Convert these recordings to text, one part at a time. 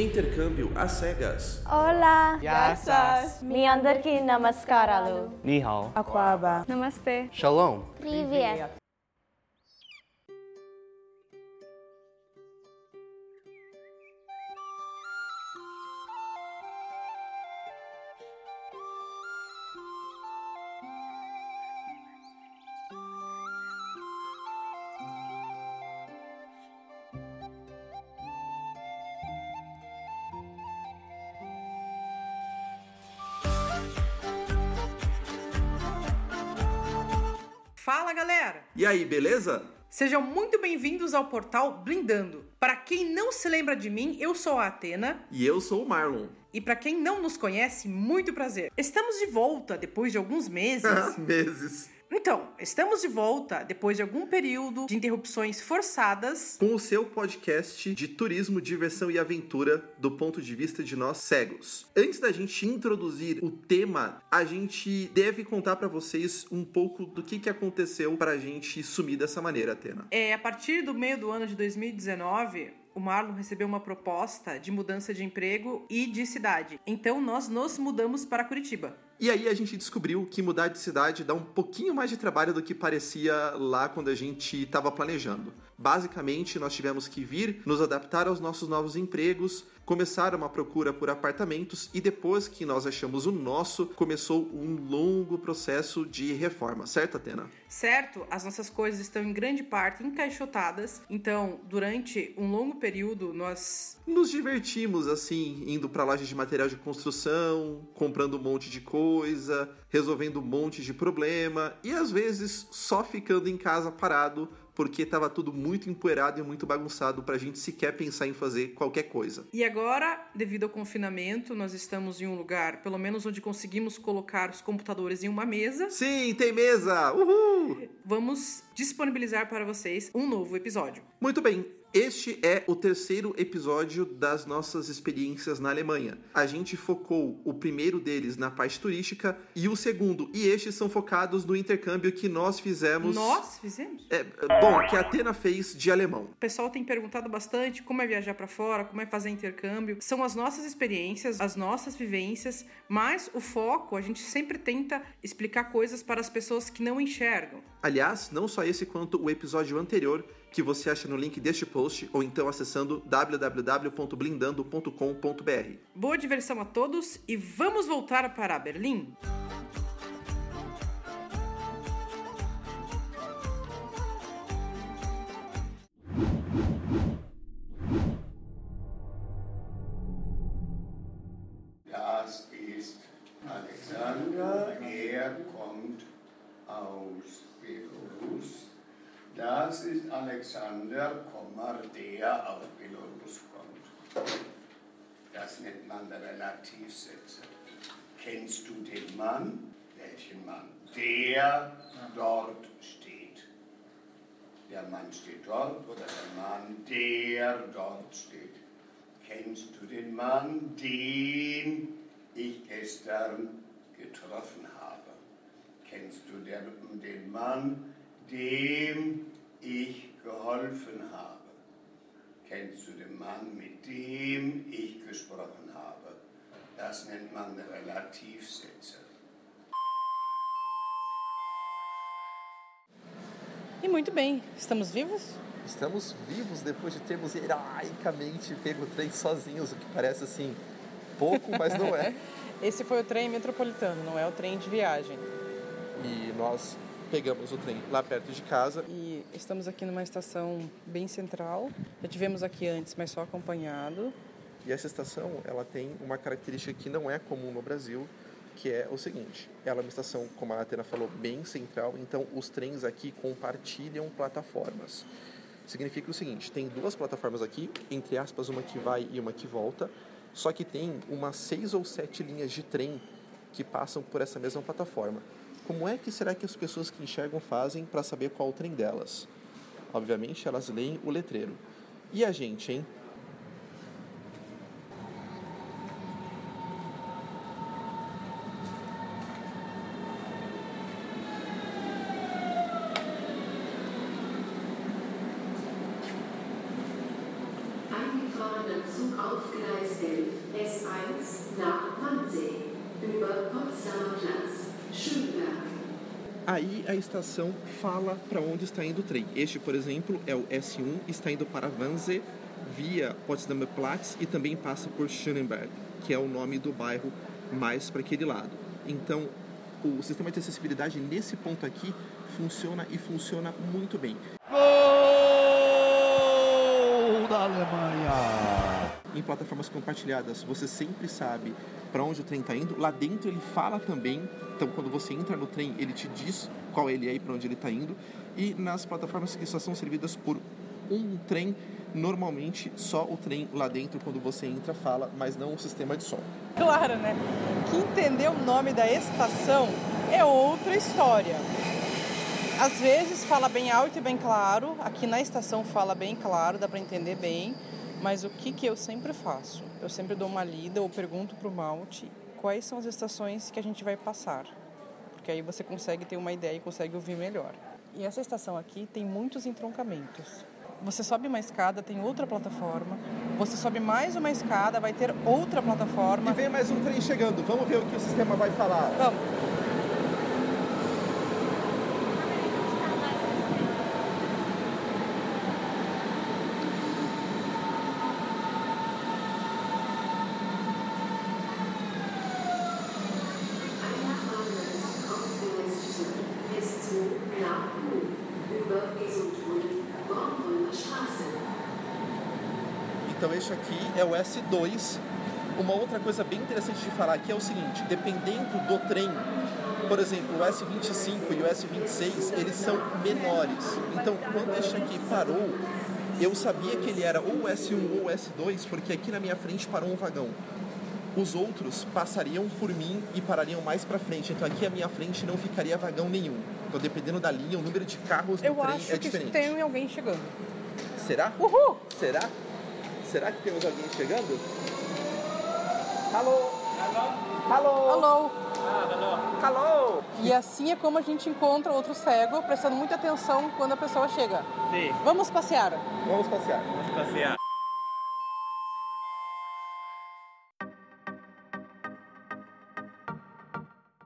Intercâmbio às cegas. Olá. Yassas. Mi andarki namaskaralu. Ni. Aquaba. Namastê. Shalom. Привет. Aí, beleza? Sejam muito bem-vindos ao portal Blindando. Para quem não se lembra de mim, eu sou a Atena. E eu sou o Marlon. E para quem não nos conhece, muito prazer. Estamos de volta depois de alguns meses. Meses. Então, estamos de volta depois de algum período de interrupções forçadas. Com o seu podcast de turismo, diversão e aventura do ponto de vista de nós cegos. Antes da gente introduzir o tema, a gente deve contar pra vocês um pouco do que, que aconteceu pra gente sumir dessa maneira, Atena. É, a partir do meio do ano de 2019, o Marlon recebeu uma proposta de mudança de emprego e de cidade. Então nós nos mudamos para Curitiba. E aí a gente descobriu que mudar de cidade dá um pouquinho mais de trabalho do que parecia lá quando a gente estava planejando. Basicamente, nós tivemos que vir, nos adaptar aos nossos novos empregos, começar uma procura por apartamentos e depois que nós achamos o nosso, começou um longo processo de reforma, certo, Atena? Certo, as nossas coisas estão em grande parte encaixotadas, então durante um longo período nós Nos divertimos assim, indo pra loja de material de construção, comprando um monte de coisa, resolvendo um monte de problema e às vezes só ficando em casa parado porque tava tudo muito empoeirado e muito bagunçado pra gente sequer pensar em fazer qualquer coisa. E agora, devido ao confinamento, nós estamos em um lugar, pelo menos onde conseguimos colocar os computadores em uma mesa. Sim, tem mesa! Uhul! Vamos disponibilizar para vocês um novo episódio. Muito bem, este é o terceiro episódio das nossas experiências na Alemanha. A gente focou o primeiro deles na parte turística e o segundo, e estes são focados no intercâmbio que nós fizemos. Nós fizemos? É, bom, que a Atena fez de alemão. O pessoal tem perguntado bastante como é viajar para fora, como é fazer intercâmbio. São as nossas experiências, as nossas vivências, mas o foco a gente sempre tenta explicar coisas para as pessoas que não enxergam. Aliás, não só esse quanto o episódio anterior, que você acha no link deste post ou então acessando www.blindando.com.br. Boa diversão a todos e vamos voltar para Berlim? Das ist Alexander, er kommt aus Belarus. Das ist Alexander, der aus Belarus kommt. Das nennt man Relativsätze. Kennst du den Mann? Welchen Mann? Der dort steht. Der Mann steht dort oder der Mann, der dort steht. Kennst du den Mann, den ich gestern getroffen habe? Kennst du den Mann, dem ich geholfen habe? Kennst du den Mann, mit dem ich gesprochen habe? Das nennt man Relativsätze. E muito bem, estamos vivos? Estamos vivos depois de termos heroicamente pego o trem sozinhos, o que parece assim pouco, mas não é. Esse foi o trem metropolitano, não é o trem de viagem. E nós pegamos o trem lá perto de casa. E estamos aqui numa estação bem central. Já tivemos aqui antes, mas só acompanhado. E essa estação, ela tem uma característica que não é comum no Brasil, que é o seguinte: ela é uma estação, como a Atena falou, bem central, então os trens aqui compartilham plataformas. Significa o seguinte: tem duas plataformas aqui, entre aspas, uma que vai e uma que volta, só que tem umas seis ou sete linhas de trem que passam por essa mesma plataforma. Como é que será que as pessoas que enxergam fazem para saber qual o trem delas? Obviamente, elas leem o letreiro. E a gente, hein? A estação fala para onde está indo o trem. Este, por exemplo, é o S1, está indo para Wannsee via Potsdamer Platz e também passa por Schönberg, que é o nome do bairro mais para aquele lado. Então, o sistema de acessibilidade nesse ponto aqui funciona e funciona muito bem. Gol da Alemanha! Em plataformas compartilhadas, você sempre sabe para onde o trem está indo. Lá dentro ele fala também. Então, quando você entra no trem, ele te diz qual ele é e para onde ele está indo. E nas plataformas que só são servidas por um trem, normalmente só o trem lá dentro, quando você entra, fala, mas não o sistema de som. Claro, né? Que entender o nome da estação é outra história. Às vezes fala bem alto e bem claro, aqui na estação fala bem claro, dá para entender bem, mas o que, que eu sempre faço? Eu sempre dou uma lida ou pergunto para o Malte quais são as estações que a gente vai passar, porque aí você consegue ter uma ideia e consegue ouvir melhor. E essa estação aqui tem muitos entroncamentos. Você sobe uma escada, tem outra plataforma. Você sobe mais uma escada, vai ter outra plataforma. E vem mais um trem chegando. Vamos ver o que o sistema vai falar. Vamos. S2. Uma outra coisa bem interessante de falar aqui é o seguinte, dependendo do trem, por exemplo, o S25 e o S26, eles são menores. Então, quando este aqui parou, eu sabia que ele era ou o S1 ou o S2, porque aqui na minha frente parou um vagão. Os outros passariam por mim e parariam mais para frente. Então aqui à minha frente não ficaria vagão nenhum. Então dependendo da linha, o número de carros no Eu trem acho é que diferente. tem alguém chegando. Será? Uhul! Será? Será que temos alguém chegando? Alô? Alô? Alô! Alô? E assim é como a gente encontra outro cego, prestando muita atenção quando a pessoa chega. Sim, Vamos passear. Vamos passear. vamos passear.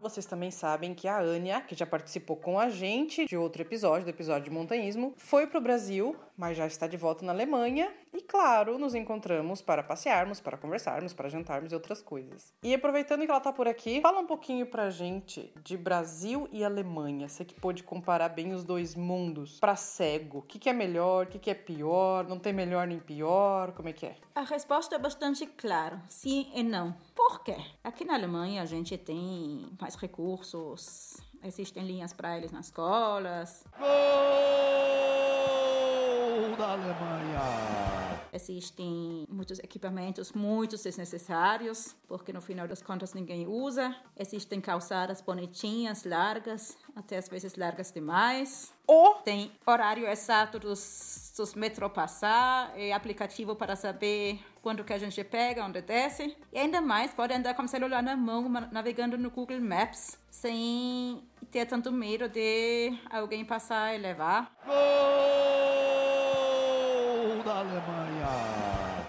Vocês também sabem que a Ania, que já participou com a gente de outro episódio, do episódio de montanhismo, foi para o Brasil, mas já está de volta na Alemanha. E claro, nos encontramos para passearmos, para conversarmos, para jantarmos e outras coisas. E aproveitando que ela está por aqui, fala um pouquinho pra gente de Brasil e Alemanha. Você que pôde comparar bem os dois mundos. Para cego, o que, que é melhor, o que, que é pior? Não tem melhor nem pior? Como é que é? A resposta é bastante clara, sim e não. Por quê? Aqui na Alemanha a gente tem mais recursos, existem linhas para eles nas escolas, Gol da Alemanha! Existem muitos equipamentos muito desnecessários, porque no final das contas ninguém usa, existem calçadas bonitinhas, largas, até às vezes largas demais. Ou Tem horário exato dos, dos metrô passar, e aplicativo para saber quando que a gente pega, onde desce. E ainda mais, pode andar com o celular na mão, navegando no Google Maps, sem ter tanto medo de alguém passar e levar. Gol Alemanha!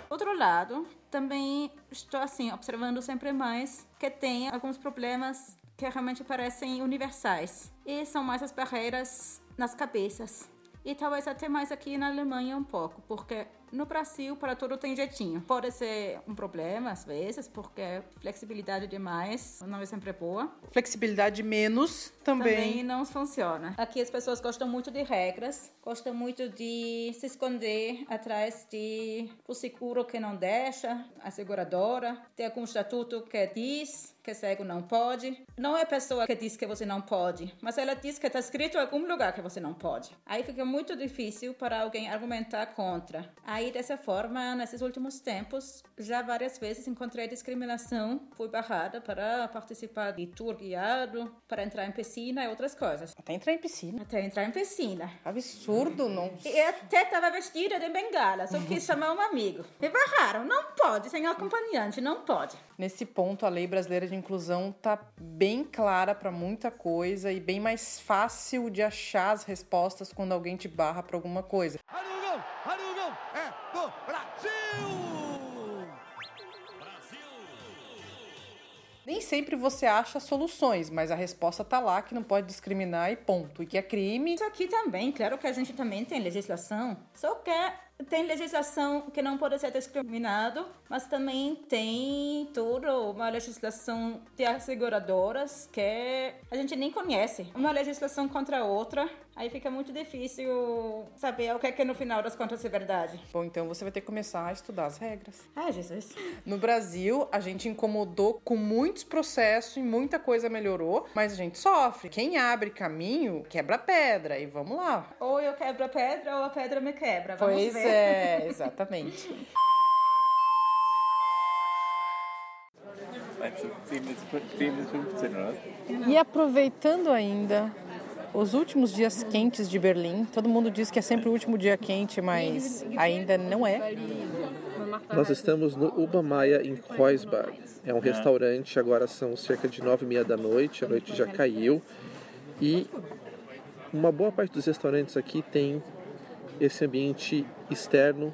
Outro lado, também estou assim observando sempre mais que tem alguns problemas que realmente parecem universais e são mais as barreiras nas cabeças. E talvez até mais aqui na Alemanha um pouco, porque no Brasil para tudo tem jeitinho. Pode ser um problema às vezes, porque flexibilidade demais não é sempre boa. flexibilidade menos Também também. não funciona. Aqui as pessoas gostam muito de regras, gostam muito de se esconder atrás de o seguro que não deixa, a seguradora, tem algum estatuto que diz que cego não pode. Não é a pessoa que diz que você não pode, mas ela diz que está escrito em algum lugar que você não pode. Aí fica muito difícil para alguém argumentar contra. Aí dessa forma, nesses últimos tempos, já várias vezes encontrei discriminação, fui barrada para participar de tour guiado, para entrar em piscina e outras coisas. Até entrar em piscina. Até entrar em piscina. Absurdo, não. E até estava vestida de bengala, só quis chamar um amigo. Me barraram, não pode, sem acompanhante, não pode. Nesse ponto, a lei brasileira de inclusão tá bem clara para muita coisa e bem mais fácil de achar as respostas quando alguém te barra para alguma coisa. Olha o do Brasil! Brasil! Nem sempre você acha soluções, mas a resposta tá lá que não pode discriminar e ponto. E que é crime. Isso aqui também, claro que a gente também tem legislação. Só que é, tem legislação que não pode ser discriminado, mas também tem toda uma legislação de asseguradoras que a gente nem conhece. Uma legislação contra a outra aí fica muito difícil saber o que é que no final das contas é verdade. Bom, então você vai ter que começar a estudar as regras. Ai, Jesus. No Brasil, a gente incomodou com muitos processos e muita coisa melhorou, mas a gente sofre. Quem abre caminho quebra pedra e vamos lá. Ou eu quebro a pedra ou a pedra me quebra. Vamos Pois ver. é, exatamente. E aproveitando ainda os últimos dias quentes de Berlim, todo mundo diz que é sempre o último dia quente, mas ainda não é. Nós estamos no Ubamaya em Kreuzberg. É um restaurante, agora são cerca de nove e meia da noite, a noite já caiu. E uma boa parte dos restaurantes aqui tem esse ambiente externo,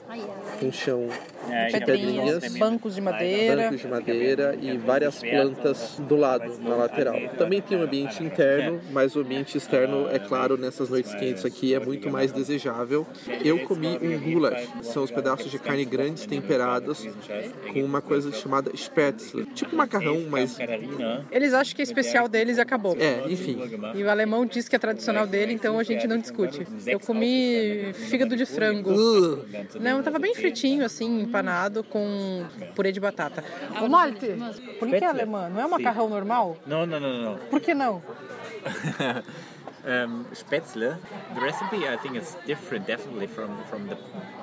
com chão de Pedrinhas, pedrinhas, bancos de madeira. bancos de madeira e várias plantas do lado, na lateral. Também tem um ambiente interno, mas o ambiente externo, é claro, nessas noites quentes aqui é muito mais desejável. Eu comi um goulash, são os pedaços de carne grandes temperados com uma coisa chamada spätzle, tipo macarrão, mas Eles acham que é especial deles e acabou. é, enfim. E o alemão diz que é tradicional dele, então a gente não discute. Eu comi fígado de frango. Uh, Não, tava bem fritinho, assim, empanado com purê de batata. Ô, Malte, por que é alemã? Não é um macarrão normal? No, no, no, no. Por que não? um, Spätzle. The recipe, I think, is different, definitely from from the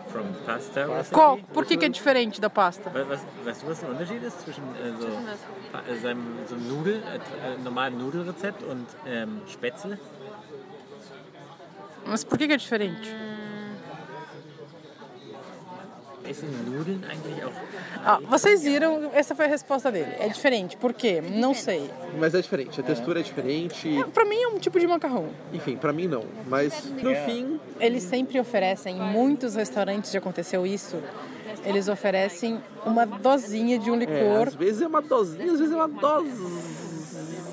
from pasta. Qual? Por que, que é diferente da pasta? Was, weißt du, was der Unterschied ist zwischen äh, so, äh, so einem Nudel, äh, äh, normalen Nudelrezept und ähm, Spätzle? Mas por que, que é diferente? Essen Nudeln eigentlich auch? Ah, vocês viram, essa foi a resposta dele. É diferente. Por quê? Não sei. mas é diferente, a textura é diferente. Pra mim é um tipo de macarrão. Enfim, pra mim não. Mas no fim, Eles sempre oferecem, em muitos restaurantes já aconteceu isso, eles oferecem uma dosinha de um é, licor. às vezes é uma dosinha, às vezes é uma dose.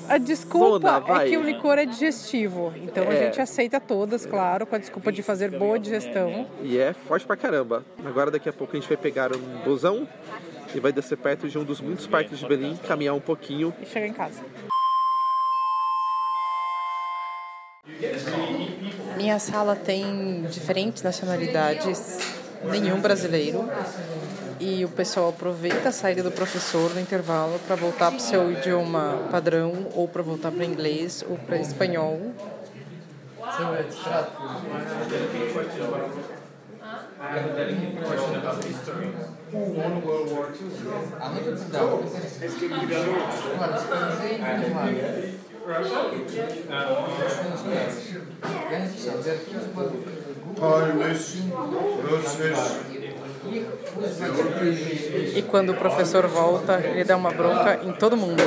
A desculpa Zona, é que o licor é digestivo. Então a É. gente aceita todas, claro, com a desculpa de fazer boa digestão. E é forte pra caramba. Agora daqui a pouco a gente vai pegar um busão e vai descer perto de um dos muitos parques de Berlim, caminhar um pouquinho. E chegar em casa. Minha sala tem diferentes nacionalidades, nenhum brasileiro. E o pessoal aproveita a saída do professor no intervalo para voltar para o seu idioma padrão, ou para voltar para inglês, ou para espanhol. Polnisch, Russisch, E quando o professor volta, ele dá uma bronca em todo mundo.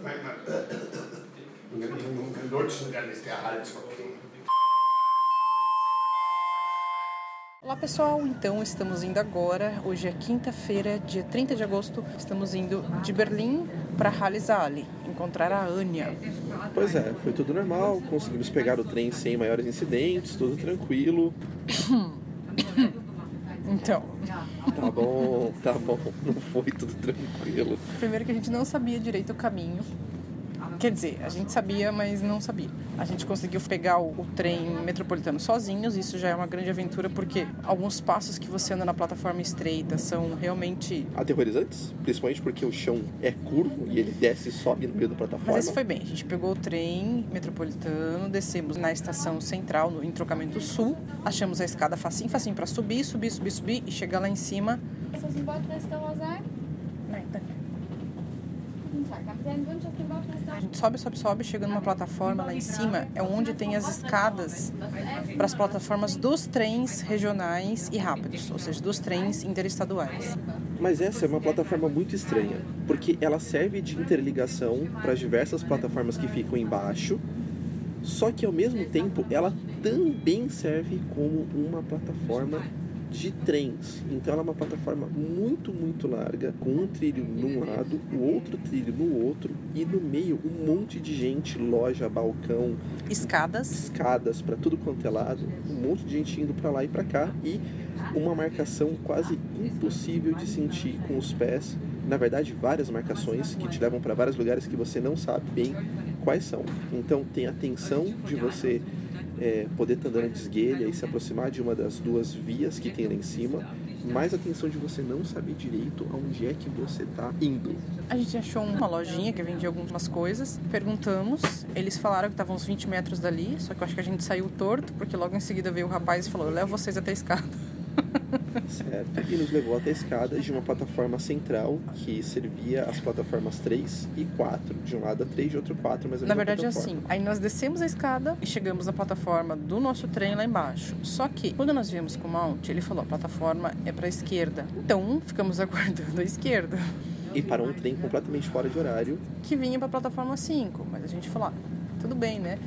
Manchmal lutschen, dann ist der Hals okay. Olá pessoal, então estamos indo agora, hoje é quinta-feira, dia 30 de agosto, estamos indo de Berlim para Halle Saale, encontrar a Anya. Pois é, foi tudo normal, conseguimos pegar o trem sem maiores incidentes, tudo tranquilo. Então, Tá bom, tá bom, não foi tudo tranquilo. primeiro que a gente não sabia direito o caminho, quer dizer, a gente sabia, mas não sabia. A gente conseguiu pegar o, o trem metropolitano sozinhos, isso já é uma grande aventura, porque alguns passos que você anda na plataforma estreita são realmente Aterrorizantes, principalmente porque o chão é curvo e ele desce e sobe no meio da plataforma. Mas esse foi bem. A gente pegou o trem metropolitano, descemos na estação central, no entrocamento sul, achamos a escada facinho, facinho para subir, subir, subir, subir e chegar lá em cima. Ist das ein Bordrestaurant sein? Guten A gente sobe, sobe, sobe, chega numa plataforma lá em cima, é onde tem as escadas para as plataformas dos trens regionais e rápidos, ou seja, dos trens interestaduais. Mas essa é uma plataforma muito estranha, porque ela serve de interligação para as diversas plataformas que ficam embaixo Só que ao mesmo tempo ela também serve como uma plataforma de trens. Então ela é uma plataforma muito, muito larga, com um trilho num lado, o outro trilho no outro, e no meio um monte de gente, loja, balcão, Escadas. escadas para tudo quanto é lado, um monte de gente indo para lá e para cá e uma marcação quase impossível de sentir com os pés. Na verdade, várias marcações que te levam para vários lugares que você não sabe bem quais são. Então tem a tensão de você é, poder estar andando de esguelha e se aproximar de uma das duas vias que tem lá em cima, mais a tensão de você não saber direito aonde é que você está indo. A gente achou uma lojinha que vendia algumas coisas. Perguntamos. Eles falaram que estavam uns 20 metros dali, só que eu acho que a gente saiu torto, porque logo em seguida veio o rapaz e falou: Eu levo vocês até a escada. Certo. E nos levou até a escada de uma plataforma central que servia as plataformas 3 e 4. De um lado a 3, de outro 4, mas a Na verdade é plataforma. assim. Aí nós descemos a escada e chegamos na plataforma do nosso trem lá embaixo. Só que quando nós viemos com o Mount, ele falou: a plataforma é para a esquerda. Então ficamos aguardando a esquerda, E parou um trem completamente fora de horário. que vinha para a plataforma 5. Mas a gente falou: ah, tudo bem, né?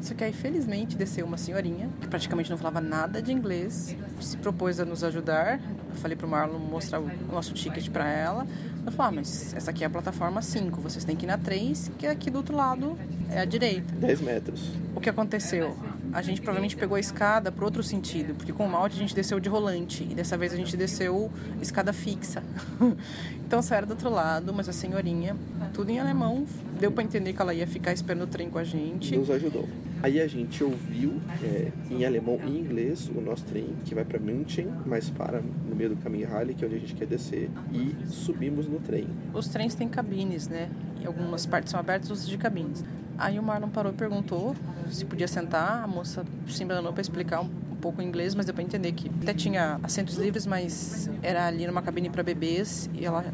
Só que aí, felizmente, desceu uma senhorinha que praticamente não falava nada de inglês, se propôs a nos ajudar. Eu falei pro Marlon mostrar o nosso ticket para ela. Eu falei: ah, mas essa aqui é a plataforma 5, vocês têm que ir na 3, que aqui do outro lado é a direita. 10 metros. O que aconteceu? A gente provavelmente pegou a escada para outro sentido, porque com o malte a gente desceu de rolante e dessa vez a gente desceu escada fixa. então saiu do outro lado, mas a senhorinha, tudo em alemão, deu para entender que ela ia ficar esperando o trem com a gente. Nos ajudou. Aí a gente ouviu é, em alemão e inglês o nosso trem que vai para München, mas para no meio do caminho Halle, que é onde a gente quer descer, e subimos no trem. Os trens têm cabines, né? E algumas partes são abertas, outras de cabines. Aí o Marlon parou e perguntou se podia sentar. A moça se embanou para explicar um, um pouco em inglês, mas deu para entender que até tinha assentos livres, mas era ali numa cabine para bebês e ela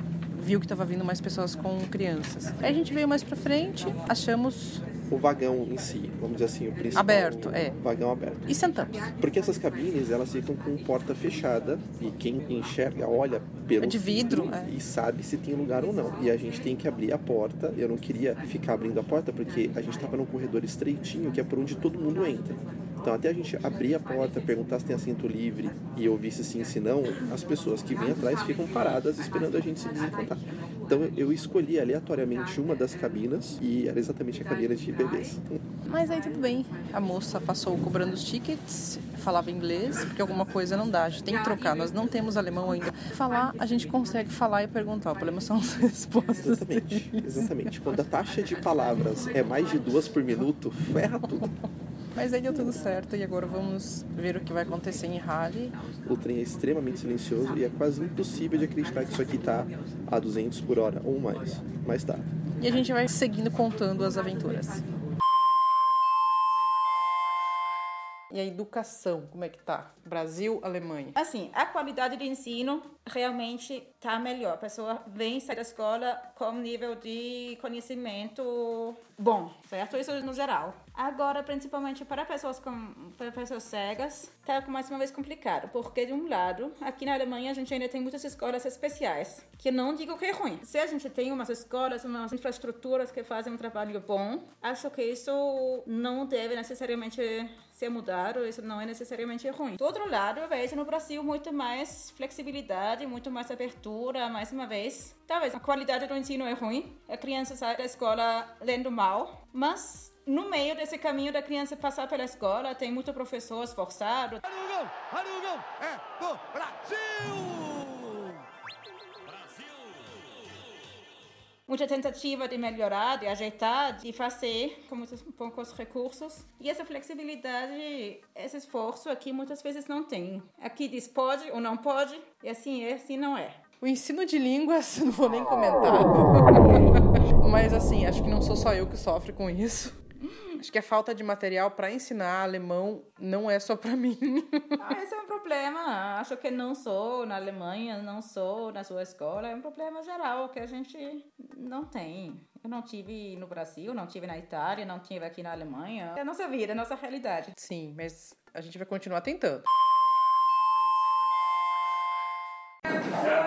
viu que estava vindo mais pessoas com crianças. Aí a gente veio mais para frente, achamos O vagão em si, vamos dizer assim, o principal. Aberto, é. Vagão aberto. e sentamos. Porque essas cabines, elas ficam com porta fechada e quem enxerga, olha pelo É de vidro, é. e sabe se tem lugar ou não. E a gente tem que abrir a porta. Eu não queria ficar abrindo a porta porque a gente estava num corredor estreitinho que é por onde todo mundo entra. Então, até a gente abrir a porta, perguntar se tem assento livre e ouvir se sim, se não, as pessoas que vêm atrás ficam paradas esperando a gente se desencantar. Então, eu escolhi aleatoriamente uma das cabinas e era exatamente a cabina de bebês. Mas aí tudo bem. A moça passou cobrando os tickets, falava inglês, porque alguma coisa não dá. A gente tem que trocar. Nós não temos alemão ainda. Falar, a gente consegue falar e perguntar. O problema são as respostas. Exatamente, exatamente. Quando a taxa de palavras é mais de duas por minuto, ferra tudo. Mas aí deu tudo certo e agora vamos ver o que vai acontecer em Halle. O trem é extremamente silencioso e é quase impossível de acreditar que isso aqui tá a 200 por hora ou mais. Mas tá. E a gente vai seguindo contando as aventuras. E a educação, como é que tá? Brasil, Alemanha. Assim, a qualidade de ensino realmente está melhor. A pessoa vem sair da escola com nível de conhecimento bom, certo? Isso no geral. Agora, principalmente para pessoas com para pessoas cegas, está mais uma vez complicado, porque de um lado, aqui na Alemanha a gente ainda tem muitas escolas especiais, que não digo que é ruim. Se a gente tem umas escolas, umas infraestruturas que fazem um trabalho bom, acho que isso não deve necessariamente ser mudado, isso não é necessariamente ruim. Do outro lado, eu vejo no Brasil muito mais flexibilidade, muito mais abertura, mais uma vez. Talvez a qualidade do ensino é ruim, a criança sai da escola lendo mal, mas no meio desse caminho da criança passar pela escola, tem muito professor esforçado, Olha o gol! Olha o gol! É do Brasil! muita tentativa de melhorar, de ajeitar, de fazer com muitos poucos recursos. E essa flexibilidade, esse esforço aqui muitas vezes não tem. Aqui diz pode ou não pode, e assim é, assim não é. O ensino de línguas, não vou nem comentar. Mas assim, acho que não sou só eu que sofre com isso. Acho que a falta de material para ensinar alemão não é só para mim. Ah, esse é um problema. Acho que não sou na Alemanha, não sou na sua escola. É um problema geral que a gente não tem. Eu não tive no Brasil, não tive na Itália, não tive aqui na Alemanha. É a nossa vida, é a nossa realidade. Sim, mas a gente vai continuar tentando.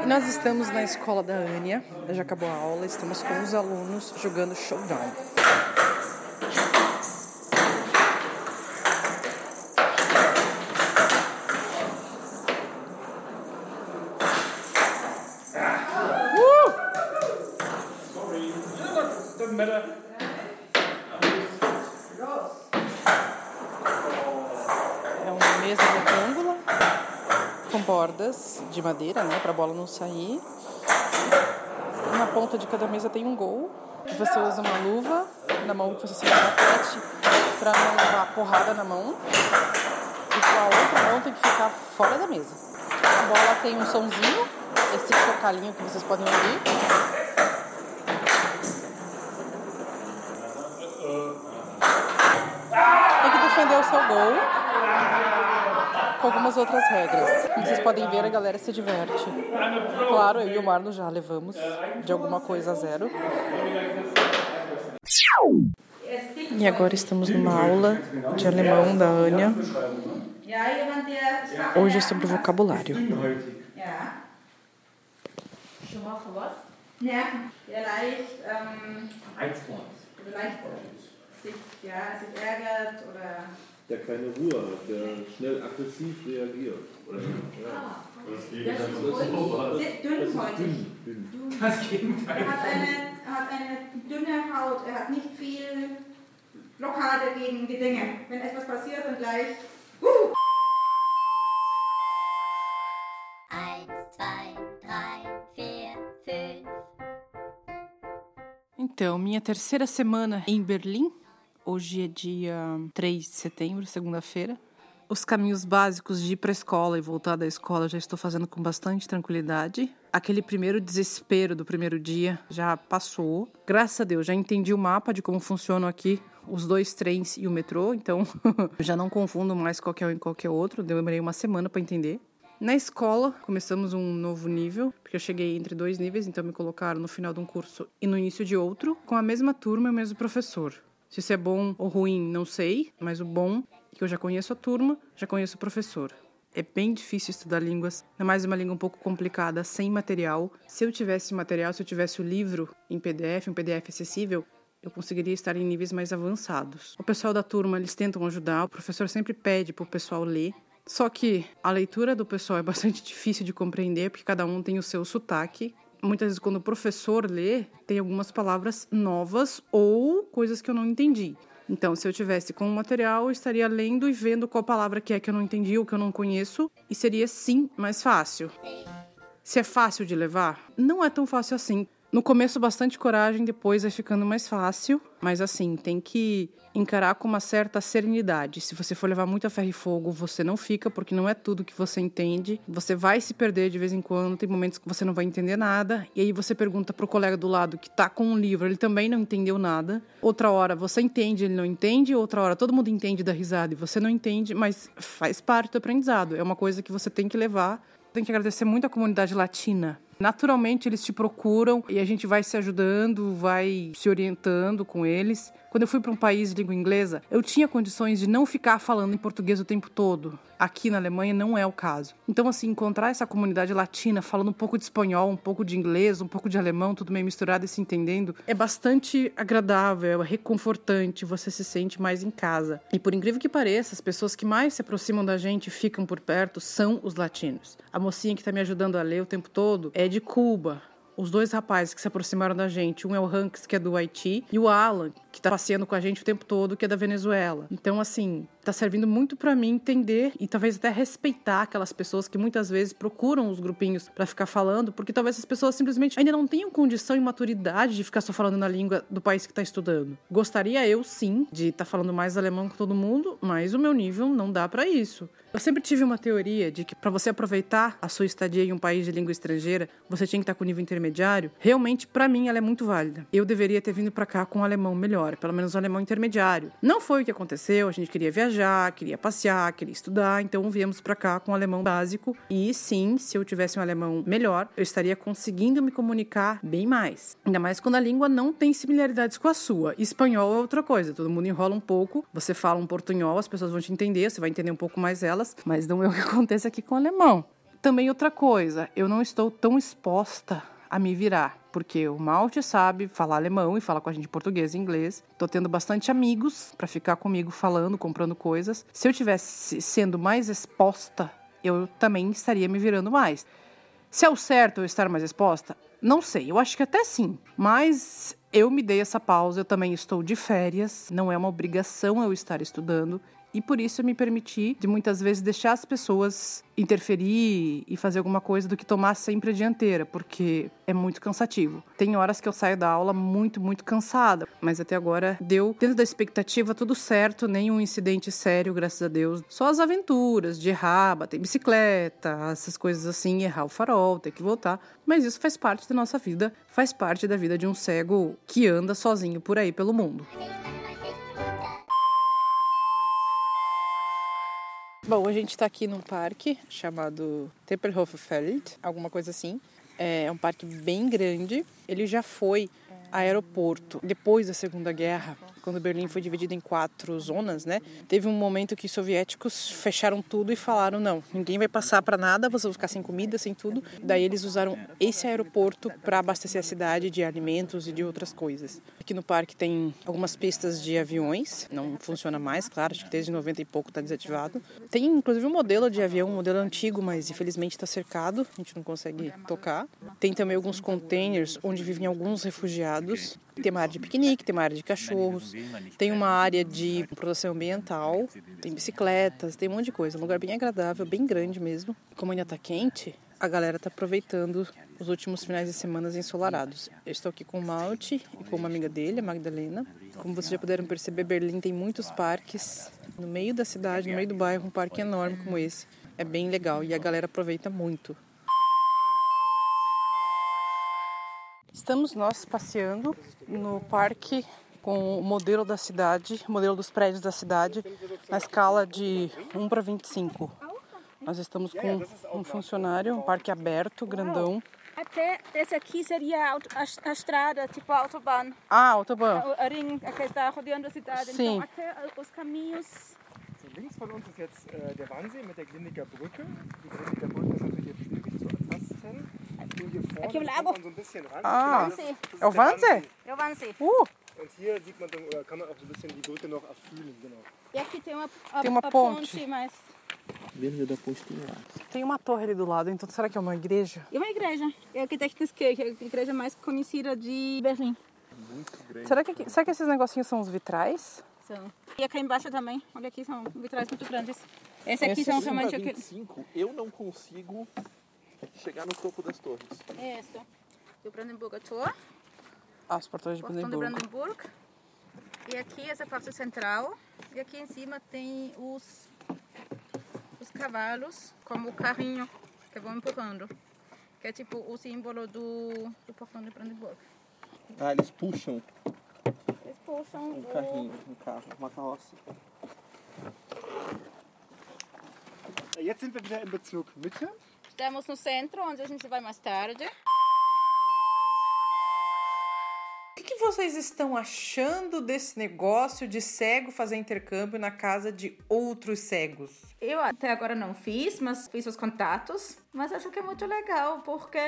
Nós estamos na escola da Ania, já acabou a aula, estamos com os alunos jogando showdown. mesa retângula com bordas de madeira, né, para a bola não sair. Na ponta de cada mesa tem um gol. Você usa uma luva na mão que você segura a raquete para não levar porrada na mão. E com a outra mão tem que ficar fora da mesa. A bola tem um sonzinho, esse chocalhinho que vocês podem ouvir. Tem que defender o seu gol com algumas outras regras. Como vocês podem ver, a galera se diverte. Claro, eu e o Marno já levamos de alguma coisa a zero. E agora estamos numa aula de alemão da Anya. Hoje é sobre vocabulário. Vielleicht sich, ja, sich ärgert oder. Der keine Ruhe hat, der schnell aggressiv reagiert. Oder, ja. Das ist ruhig, dünnhäutig. Dünn. Das Gegenteil. Er hat eine, er hat eine dünne Haut, er hat nicht viel Blockade gegen die Dinge. Wenn etwas passiert, dann gleich. Uh! Eins, zwei, drei, vier, fünf. Então, minha terceira semana em Berlim. Hoje é dia 3 de setembro, segunda-feira. Os caminhos básicos de ir para a escola e voltar da escola já estou fazendo com bastante tranquilidade. Aquele primeiro desespero do primeiro dia já passou. Graças a Deus, já entendi o mapa de como funcionam aqui os dois trens e o metrô, então já não confundo mais qualquer um e qualquer outro. Demorei uma semana para entender. Na escola, começamos um novo nível, porque eu cheguei entre dois níveis, então me colocaram no final de um curso e no início de outro, com a mesma turma e o mesmo professor. Se isso é bom ou ruim, não sei, mas o bom é que eu já conheço a turma, já conheço o professor. É bem difícil estudar línguas, ainda mais uma língua um pouco complicada, sem material. Se eu tivesse material, se eu tivesse o livro em PDF, um PDF acessível, eu conseguiria estar em níveis mais avançados. O pessoal da turma, eles tentam ajudar, o professor sempre pede para o pessoal ler, só que a leitura do pessoal é bastante difícil de compreender, porque cada um tem o seu sotaque. Muitas vezes, quando o professor lê, tem algumas palavras novas ou coisas que eu não entendi. Então, se eu tivesse com o material, eu estaria lendo e vendo qual palavra que é que eu não entendi ou que eu não conheço, e seria sim mais fácil. Se é fácil de levar, não é tão fácil assim. No começo, bastante coragem, depois vai ficando mais fácil. Mas assim, tem que encarar com uma certa serenidade. Se você for levar muito a ferro e fogo, você não fica, porque não é tudo que você entende. Você vai se perder de vez em quando, tem momentos que você não vai entender nada. E aí você pergunta pro colega do lado que tá com um livro, ele também não entendeu nada. Outra hora você entende, ele não entende. Outra hora todo mundo entende da risada e você não entende, mas faz parte do aprendizado. É uma coisa que você tem que levar. Tem que agradecer muito a comunidade latina Naturalmente eles te procuram e a gente vai se ajudando, vai se orientando com eles. Quando eu fui para um país de língua inglesa, eu tinha condições de não ficar falando em português o tempo todo. Aqui na Alemanha não é o caso. Então, assim, encontrar essa comunidade latina falando um pouco de espanhol, um pouco de inglês, um pouco de alemão, tudo meio misturado e se entendendo, é bastante agradável, é reconfortante, você se sente mais em casa. E por incrível que pareça, as pessoas que mais se aproximam da gente e ficam por perto são os latinos. A mocinha que está me ajudando a ler o tempo todo é de Cuba. Os dois rapazes que se aproximaram da gente, um é o Hanks, que é do Haiti, e o Alan, que tá passeando com a gente o tempo todo, que é da Venezuela. Então, assim, tá servindo muito para mim entender e talvez até respeitar aquelas pessoas que muitas vezes procuram os grupinhos para ficar falando, porque talvez as pessoas simplesmente ainda não tenham condição e maturidade de ficar só falando na língua do país que tá estudando. Gostaria eu, sim, de estar tá falando mais alemão com todo mundo, mas o meu nível não dá para isso. Eu sempre tive uma teoria de que para você aproveitar a sua estadia em um país de língua estrangeira, você tinha que estar com nível intermediário. Realmente, para mim, ela é muito válida. Eu deveria ter vindo para cá com um alemão melhor, pelo menos um alemão intermediário. Não foi o que aconteceu, a gente queria viajar, queria passear, queria estudar, então viemos para cá com um alemão básico. E sim, se eu tivesse um alemão melhor, eu estaria conseguindo me comunicar bem mais. Ainda mais quando a língua não tem similaridades com a sua. Espanhol é outra coisa, todo mundo enrola um pouco, você fala um portunhol, as pessoas vão te entender, você vai entender um pouco mais elas mas não é o que acontece aqui com o alemão. Também outra coisa, eu não estou tão exposta a me virar, porque o Malte sabe falar alemão e fala com a gente português e inglês. Tô tendo bastante amigos para ficar comigo falando, comprando coisas. Se eu tivesse sendo mais exposta, eu também estaria me virando mais. Se é o certo eu estar mais exposta? Não sei, eu acho que até sim. Mas eu me dei essa pausa, eu também estou de férias, não é uma obrigação eu estar estudando. E por isso eu me permiti de muitas vezes deixar as pessoas interferir e fazer alguma coisa do que tomar sempre a dianteira, porque é muito cansativo. Tem horas que eu saio da aula muito, muito cansada, mas até agora deu dentro da expectativa tudo certo, nenhum incidente sério, graças a Deus. Só as aventuras de errar, bater bicicleta, essas coisas assim, errar o farol, ter que voltar. Mas isso faz parte da nossa vida, faz parte da vida de um cego que anda sozinho por aí pelo mundo. Bom, a gente está aqui num parque chamado Tempelhoferfeld, alguma coisa assim. É um parque bem grande. Ele já foi aeroporto depois da Segunda Guerra, quando Berlim foi dividida em quatro zonas, né? Teve um momento que os soviéticos fecharam tudo e falaram não, ninguém vai passar para nada, vocês vão ficar sem comida, sem tudo. Daí eles usaram esse aeroporto para abastecer a cidade de alimentos e de outras coisas. Aqui no parque tem algumas pistas de aviões, não funciona mais, claro, acho que desde 90 e pouco está desativado. Tem inclusive um modelo de avião, um modelo antigo, mas infelizmente está cercado, a gente não consegue tocar. Tem também alguns containers onde vivem alguns refugiados. Tem uma área de piquenique, tem uma área de cachorros, tem uma área de proteção ambiental, tem bicicletas, tem um monte de coisa. Um lugar bem agradável, bem grande mesmo. Como ainda está quente, a galera está aproveitando os últimos finais de semana ensolarados. Eu estou aqui com o Malte e com uma amiga dele, a Magdalena. Como vocês já puderam perceber, Berlim tem muitos parques no meio da cidade, no meio do bairro, um parque enorme como esse. É bem legal e a galera aproveita muito. Estamos nós passeando no parque com o modelo da cidade, modelo dos prédios da cidade, na escala de 1 para 25. Nós estamos com um funcionário, um parque aberto, grandão. Até esse aqui seria a, auto- a, a estrada, tipo a autobahn. Ah, autobahn. O a ring que está rodeando a cidade. Sim. Então, até os caminhos. Links von uns ist jetzt äh, der Wannsee mit der Glindiger Brücke. Die Glindiger Brücke ist natürlich hier vorne Aqui o kommt lago. man so ein bisschen ran. Ah, Das das é der Wannsee? É o Wannsee. Uh, Und hier sieht man, dann, oder kann man auch so ein bisschen die Brücke noch erfühlen. Genau. E aqui tem uma, a, Tem uma ponte. mas Vendo da ponte tem lá. tem uma torre ali do lado, então será que é uma igreja? E uma igreja. É a a igreja mais conhecida de Berlim. Muito grande. Será que, será que esses negocinhos são os vitrais? São. E aqui embaixo também. Olha aqui, são vitrais muito grandes. Esse aqui Esse são sim, realmente... Para aqui- 25, eu não consigo chegar no topo das torres. Isso. E o Brandenburger Tor. Ah, os portões de Portão de. Brandenburg. E aqui essa parte central. E aqui em cima tem os, os cavalos, como o carrinho que vão empurrando. Que é tipo o símbolo do, do portão de Brandenburg. Ah, eles puxam Eles puxam um o... carrinho, um carro, uma carroça. Jetzt sind wir wieder im Bezirk Mitte. Estamos no centro, onde a gente vai mais tarde. O que, que vocês estão achando desse negócio de cego fazer intercâmbio na casa de outros cegos? Eu até agora não fiz, mas fiz os contatos. Mas acho que é muito legal, porque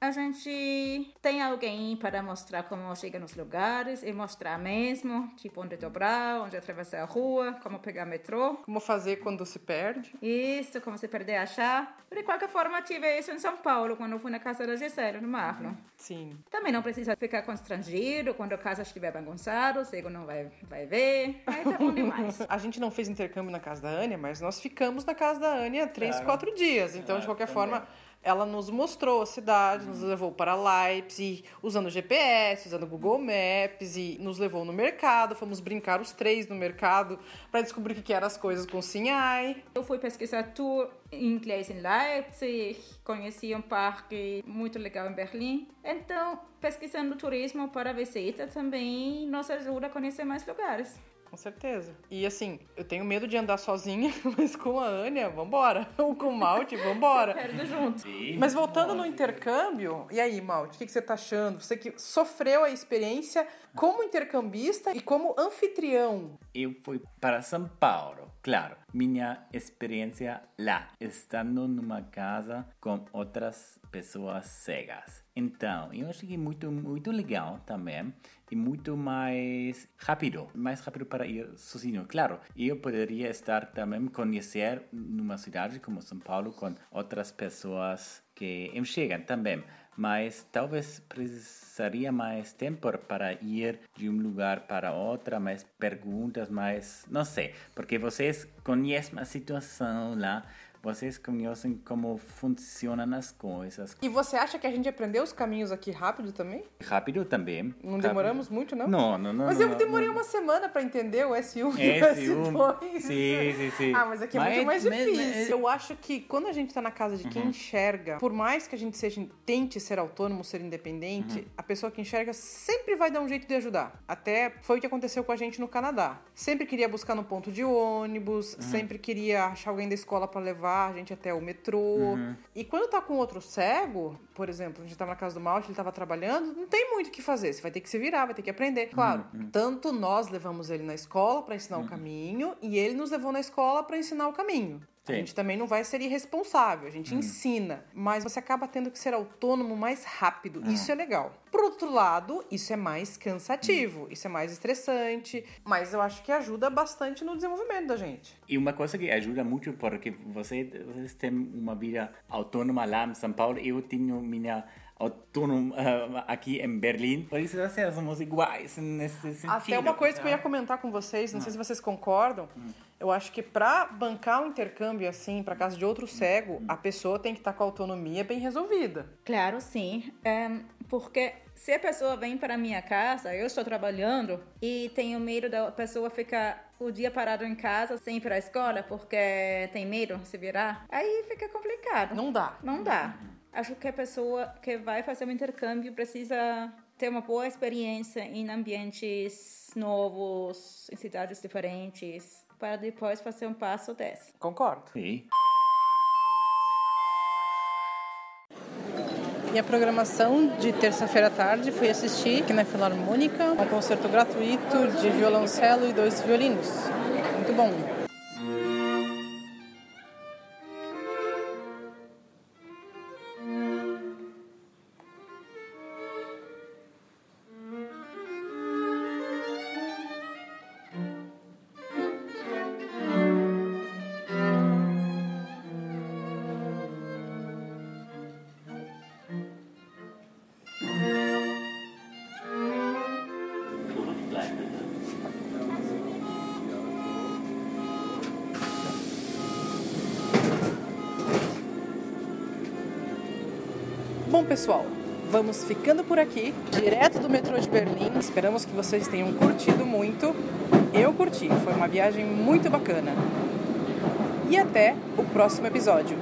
a gente tem alguém para mostrar como chega nos lugares e mostrar mesmo, tipo, onde dobrar, onde atravessar a rua, como pegar metrô. Como fazer quando se perde? Isso, como se perder achar. De qualquer forma, tive isso em São Paulo, quando eu fui na casa da Gisele, no Marlon. Sim. Também não precisa ficar constrangido quando a casa estiver bagunçada, o cego não vai, vai ver. Aí tá bom demais. A gente não fez intercâmbio na casa da Ania, mas nós ficamos na casa da Ania três, Claro. quatro dias. Então, de qualquer forma, ela nos mostrou a cidade, nos levou para Leipzig, usando GPS, usando Google Maps e nos levou no mercado. Fomos brincar os três no mercado para descobrir o que que eram as coisas com Sinhai. Eu fui pesquisar tour em inglês em Leipzig, conheci um parque muito legal em Berlim. Então, pesquisando turismo para visita também nos ajuda a conhecer mais lugares. Com certeza. E assim, eu tenho medo de andar sozinha, mas com a Ania, vambora. Ou com o Malte, vambora. Perde junto. Mas voltando no intercâmbio, e aí, Malte, o que, que você tá achando? Você que sofreu a experiência como intercambista e como anfitrião. Eu fui para São Paulo, claro. Minha experiência lá, estando numa casa com outras pessoas cegas. Então, eu achei muito, muito legal também e muito mais rápido, mais rápido para ir sozinho. Claro, eu poderia estar também conhecer numa cidade como São Paulo com outras pessoas que chegam também. mas talvez precisaria mais tempo para ir de um lugar para outro, mais perguntas, mais. Não sei, porque vocês conhecem a situação lá. Vocês conhecem como funcionam as coisas. E você acha que a gente aprendeu os caminhos aqui rápido também? Rápido também. Não Rápido. demoramos muito, não? Não, não, não. Mas eu não, demorei não. uma semana para entender o S1 e o S1. S2. Sim, sim, sim. Ah, mas aqui é Mas- muito mais mas- difícil. mas- Eu acho que quando a gente tá na casa de quem Uhum. enxerga, por mais que a gente seja tente ser autônomo, ser independente, Uhum. a pessoa que enxerga sempre vai dar um jeito de ajudar. Até foi o que aconteceu com a gente no Canadá. Sempre queria buscar no ponto de ônibus, Uhum. sempre queria achar alguém da escola para levar a gente até o metrô. Uhum. E quando tá com outro cego, por exemplo, a gente tava na casa do Malte, ele tava trabalhando, não tem muito o que fazer. Você vai ter que se virar, vai ter que aprender. Claro, Uhum. tanto nós levamos ele na escola para ensinar o caminho e ele nos levou na escola para ensinar o caminho. A Sim. gente também não vai ser irresponsável, a gente Uhum. ensina, mas você acaba tendo que ser autônomo mais rápido. Uhum. Isso é legal. Por outro lado, isso é mais cansativo, isso é mais estressante, mas eu acho que ajuda bastante no desenvolvimento da gente. E uma coisa que ajuda muito porque você, vocês têm uma vida autônoma lá em São Paulo, eu tenho minha autônoma ah, aqui em Berlim. Por isso assim, somos iguais nesse sentido. Até uma coisa que eu ia comentar com vocês, não sei se vocês concordam, eu acho que pra bancar um intercâmbio assim, pra casa de outro cego, a pessoa tem que estar com a autonomia bem resolvida. Claro, sim. Em, porque se a pessoa vem para a minha casa, eu estou trabalhando e tenho medo da pessoa ficar o dia parado em casa sem ir para a escola porque tem medo de se virar, aí fica complicado. Não dá. Não dá. Acho que a pessoa que vai fazer um intercâmbio precisa ter uma boa experiência em ambientes novos, em cidades diferentes, para depois fazer um passo desse. Concordo. Sim. E a programação de terça-feira à tarde foi assistir aqui na Filarmônica um concerto gratuito de violoncelo e dois violinos. Muito bom. Bom, pessoal, vamos ficando por aqui, direto do metrô de Berlim. Esperamos que vocês tenham curtido muito. Eu curti, foi uma viagem muito bacana. E até o próximo episódio.